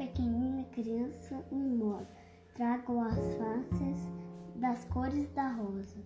pequenina criança imóvel, trago as faces das cores da rosa.